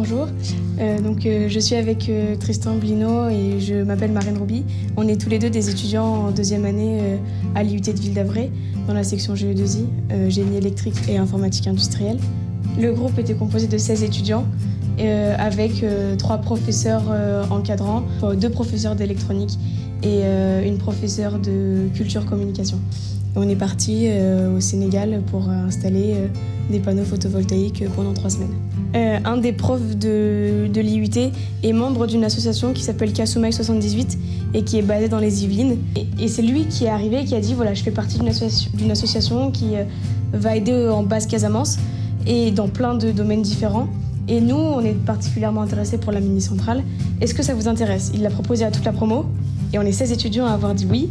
Bonjour, euh, donc, euh, je suis avec euh, Tristan Blino et je m'appelle Marine Rouby. On est tous les deux des étudiants en deuxième année à l'IUT de Ville d'Avray dans la section GE2I, génie électrique et informatique industrielle. Le groupe était composé de 16 étudiants avec trois professeurs encadrants, deux professeurs d'électronique et une professeure de culture communication. on est parti au Sénégal pour installer des panneaux photovoltaïques pendant trois semaines. Euh, un des profs de, de l'IUT est membre d'une association qui s'appelle Kasumai 78 et qui est basée dans les Yvelines. Et, c'est lui qui est arrivé et qui a dit voilà, je fais partie d'une association, association, qui euh, va aider en basse Casamance et dans plein de domaines différents. Et nous, on est particulièrement intéressés pour la mini-centrale. Est-ce que ça vous intéresse? Il l'a proposé à toute la promo et on est 16 étudiants à avoir dit oui.